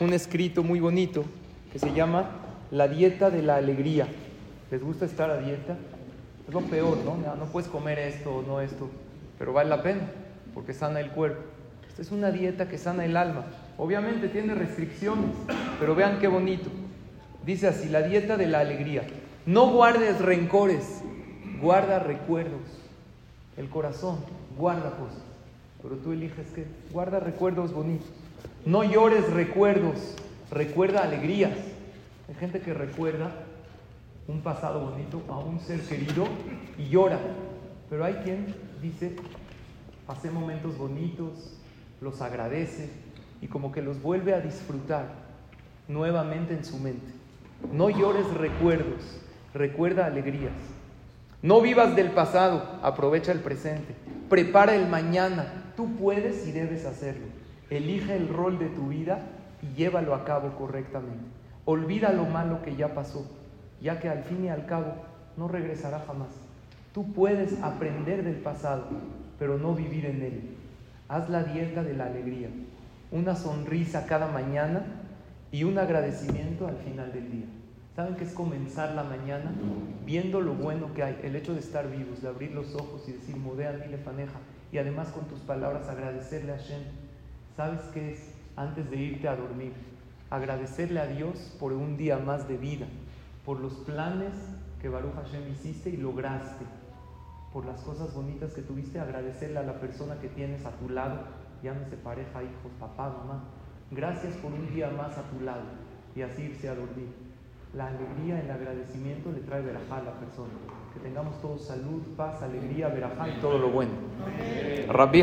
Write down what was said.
un escrito muy bonito que se llama La dieta de la alegría. ¿Les gusta estar a dieta? Es lo peor, ¿no? No puedes comer esto o no esto, pero vale la pena porque sana el cuerpo. Esta es una dieta que sana el alma. Obviamente tiene restricciones, pero vean qué bonito. Dice así, la dieta de la alegría. No guardes rencores, guarda recuerdos. El corazón guarda cosas, pero tú eliges que guarda recuerdos bonitos. No llores recuerdos, recuerda alegrías. Hay gente que recuerda un pasado bonito a un ser querido y llora, pero hay quien dice, pasé momentos bonitos, los agradece y como que los vuelve a disfrutar nuevamente en su mente. No llores recuerdos, recuerda alegrías. No vivas del pasado, aprovecha el presente. Prepara el mañana, tú puedes y debes hacerlo. Elige el rol de tu vida y llévalo a cabo correctamente. Olvida lo malo que ya pasó, ya que al fin y al cabo no regresará jamás. Tú puedes aprender del pasado, pero no vivir en él. Haz la dieta de la alegría, una sonrisa cada mañana y un agradecimiento al final del día. ¿Saben qué es comenzar la mañana viendo lo bueno que hay? El hecho de estar vivos, de abrir los ojos y decir, modea mi lefaneja, y además con tus palabras agradecerle a Shem. ¿Sabes qué es? Antes de irte a dormir, agradecerle a Dios por un día más de vida, por los planes que Baruch Hashem hiciste y lograste, por las cosas bonitas que tuviste, agradecerle a la persona que tienes a tu lado, llámese pareja, hijos, papá, mamá. Gracias por un día más a tu lado y así irse a dormir. La alegría, el agradecimiento le trae verajá a la persona. Que tengamos todos salud, paz, alegría, verajá y todo lo bueno.